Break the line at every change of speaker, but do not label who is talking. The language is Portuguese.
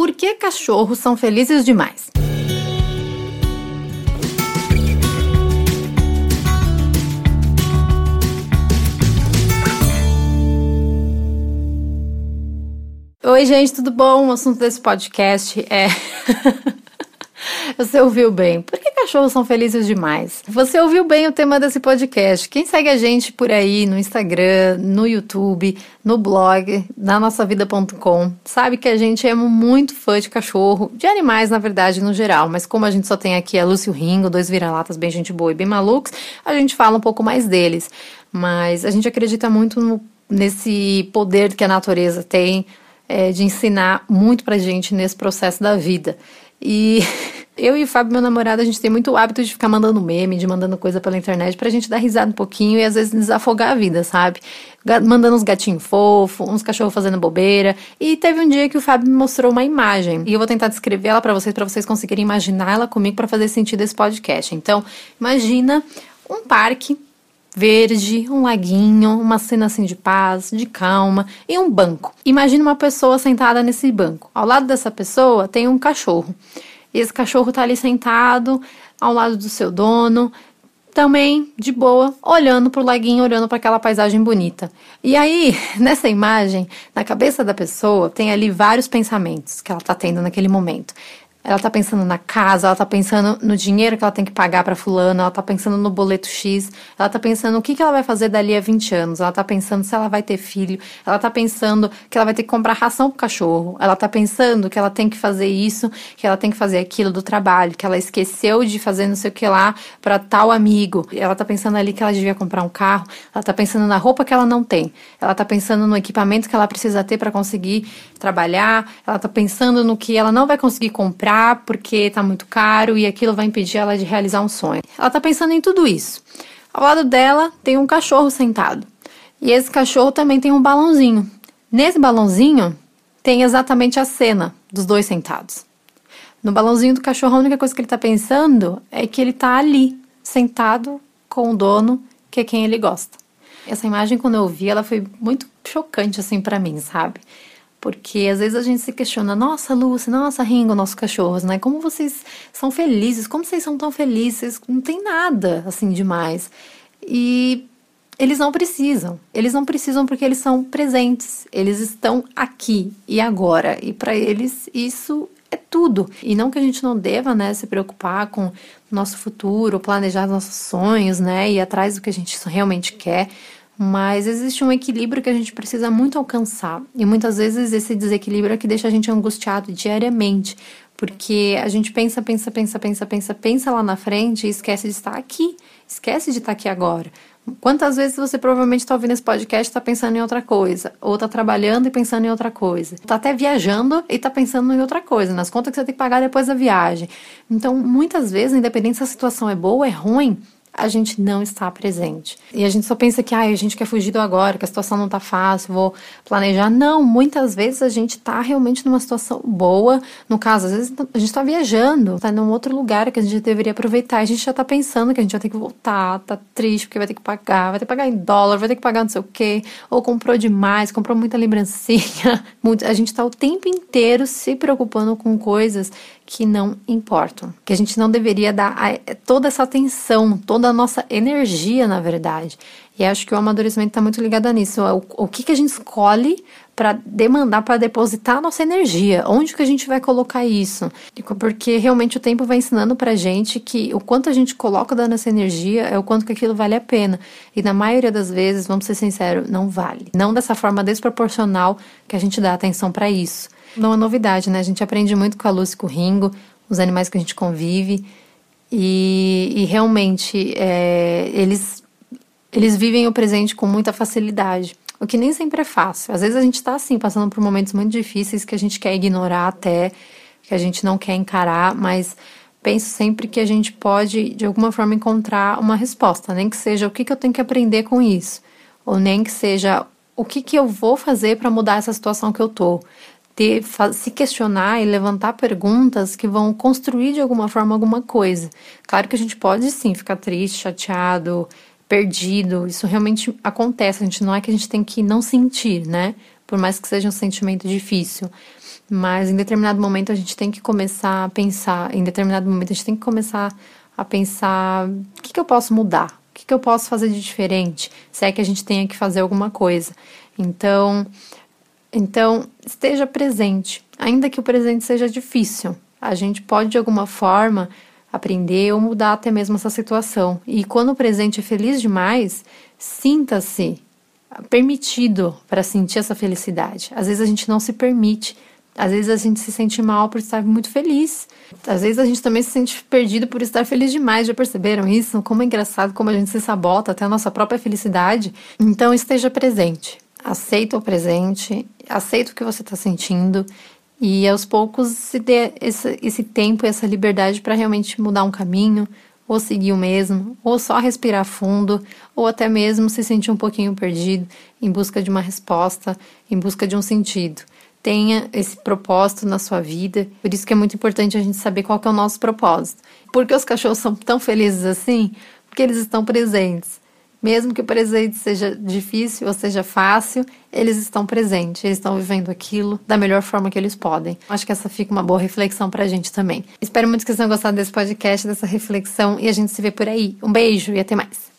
Por que cachorros são felizes demais? Oi, gente, tudo bom? O assunto desse podcast é. Você ouviu bem. Por que cachorros são felizes demais? Você ouviu bem o tema desse podcast. Quem segue a gente por aí no Instagram, no YouTube, no blog, na nossavida.com, sabe que a gente é muito fã de cachorro, de animais, na verdade, no geral. Mas como a gente só tem aqui a Lúcio Ringo, dois vira-latas bem gente boa e bem malucos, a gente fala um pouco mais deles. Mas a gente acredita muito no, nesse poder que a natureza tem é, de ensinar muito pra gente nesse processo da vida. E eu e o Fábio, meu namorado, a gente tem muito hábito de ficar mandando meme, de mandando coisa pela internet pra gente dar risada um pouquinho e às vezes desafogar a vida, sabe? Mandando uns gatinhos fofos, uns cachorros fazendo bobeira. E teve um dia que o Fábio me mostrou uma imagem. E eu vou tentar descrever ela para vocês, para vocês conseguirem imaginar ela comigo para fazer sentido esse podcast. Então, imagina um parque verde, um laguinho, uma cena assim de paz, de calma e um banco. Imagine uma pessoa sentada nesse banco. Ao lado dessa pessoa tem um cachorro. E esse cachorro tá ali sentado ao lado do seu dono, também de boa, olhando pro laguinho, olhando para aquela paisagem bonita. E aí, nessa imagem, na cabeça da pessoa, tem ali vários pensamentos que ela tá tendo naquele momento. Ela tá pensando na casa, ela tá pensando no dinheiro que ela tem que pagar para fulano, ela tá pensando no boleto X, ela tá pensando o que, que ela vai fazer dali a 20 anos, ela tá pensando se ela vai ter filho, ela tá pensando que ela vai ter que comprar ração pro cachorro, ela tá pensando que ela tem que fazer isso, que ela tem que fazer aquilo do trabalho, que ela esqueceu de fazer não sei o que lá para tal amigo. Ela tá pensando ali que ela devia comprar um carro, ela tá pensando na roupa que ela não tem, ela tá pensando no equipamento que ela precisa ter para conseguir trabalhar, ela tá pensando no que ela não vai conseguir comprar comprar porque tá muito caro e aquilo vai impedir ela de realizar um sonho. Ela tá pensando em tudo isso. Ao lado dela tem um cachorro sentado. E esse cachorro também tem um balãozinho. Nesse balãozinho tem exatamente a cena dos dois sentados. No balãozinho do cachorro, a única coisa que ele tá pensando é que ele tá ali, sentado com o dono, que é quem ele gosta. Essa imagem, quando eu vi, ela foi muito chocante assim para mim, sabe? Porque às vezes a gente se questiona, nossa Lúcia, nossa Ringo, nossos cachorros, né? Como vocês são felizes, como vocês são tão felizes, não tem nada assim demais. E eles não precisam. Eles não precisam porque eles são presentes. Eles estão aqui e agora. E para eles isso é tudo. E não que a gente não deva, né, se preocupar com nosso futuro, planejar nossos sonhos, né, ir atrás do que a gente realmente quer mas existe um equilíbrio que a gente precisa muito alcançar. E muitas vezes esse desequilíbrio é que deixa a gente angustiado diariamente, porque a gente pensa, pensa, pensa, pensa, pensa, pensa lá na frente e esquece de estar aqui, esquece de estar aqui agora. Quantas vezes você provavelmente está ouvindo esse podcast e está pensando em outra coisa? Ou está trabalhando e pensando em outra coisa? Está até viajando e está pensando em outra coisa, nas contas que você tem que pagar depois da viagem. Então, muitas vezes, independente se a situação é boa ou é ruim, a gente não está presente. E a gente só pensa que ah, a gente quer fugir do agora, que a situação não está fácil, vou planejar. Não, muitas vezes a gente está realmente numa situação boa. No caso, às vezes a gente está viajando, está num outro lugar que a gente deveria aproveitar. A gente já está pensando que a gente vai ter que voltar, tá triste porque vai ter que pagar, vai ter que pagar em dólar, vai ter que pagar não sei o quê, ou comprou demais, comprou muita lembrancinha. A gente está o tempo inteiro se preocupando com coisas que não importam, que a gente não deveria dar toda essa atenção, toda a nossa energia, na verdade. E acho que o amadurecimento está muito ligado nisso. O, o que, que a gente escolhe para demandar, para depositar a nossa energia? Onde que a gente vai colocar isso? Porque realmente o tempo vai ensinando para gente que o quanto a gente coloca da nossa energia é o quanto que aquilo vale a pena. E na maioria das vezes, vamos ser sinceros, não vale. Não dessa forma desproporcional que a gente dá atenção para isso. Não é novidade, né? A gente aprende muito com a Lúcia e com o Ringo, os animais que a gente convive. E, e realmente, é, eles, eles vivem o presente com muita facilidade. O que nem sempre é fácil. Às vezes a gente está assim, passando por momentos muito difíceis que a gente quer ignorar até, que a gente não quer encarar, mas penso sempre que a gente pode, de alguma forma, encontrar uma resposta, nem que seja o que, que eu tenho que aprender com isso, ou nem que seja o que, que eu vou fazer para mudar essa situação que eu tô ter, se questionar e levantar perguntas que vão construir de alguma forma alguma coisa. Claro que a gente pode sim ficar triste, chateado, perdido, isso realmente acontece. A gente não é que a gente tem que não sentir, né? Por mais que seja um sentimento difícil. mas em determinado momento a gente tem que começar a pensar, em determinado momento a gente tem que começar a pensar o que, que eu posso mudar, o que, que eu posso fazer de diferente, se é que a gente tenha que fazer alguma coisa. Então, então esteja presente, ainda que o presente seja difícil, a gente pode de alguma forma aprender ou mudar até mesmo essa situação. E quando o presente é feliz demais, sinta-se permitido para sentir essa felicidade. Às vezes a gente não se permite às vezes a gente se sente mal por estar muito feliz. Às vezes a gente também se sente perdido por estar feliz demais. Já perceberam isso? Como é engraçado como a gente se sabota até a nossa própria felicidade. Então esteja presente. Aceita o presente, aceita o que você está sentindo e aos poucos se dê esse, esse tempo e essa liberdade para realmente mudar um caminho, ou seguir o mesmo, ou só respirar fundo, ou até mesmo se sentir um pouquinho perdido em busca de uma resposta, em busca de um sentido tenha esse propósito na sua vida. Por isso que é muito importante a gente saber qual é o nosso propósito. Por que os cachorros são tão felizes assim? Porque eles estão presentes. Mesmo que o presente seja difícil ou seja fácil, eles estão presentes, eles estão vivendo aquilo da melhor forma que eles podem. Acho que essa fica uma boa reflexão pra gente também. Espero muito que vocês tenham gostado desse podcast, dessa reflexão, e a gente se vê por aí. Um beijo e até mais.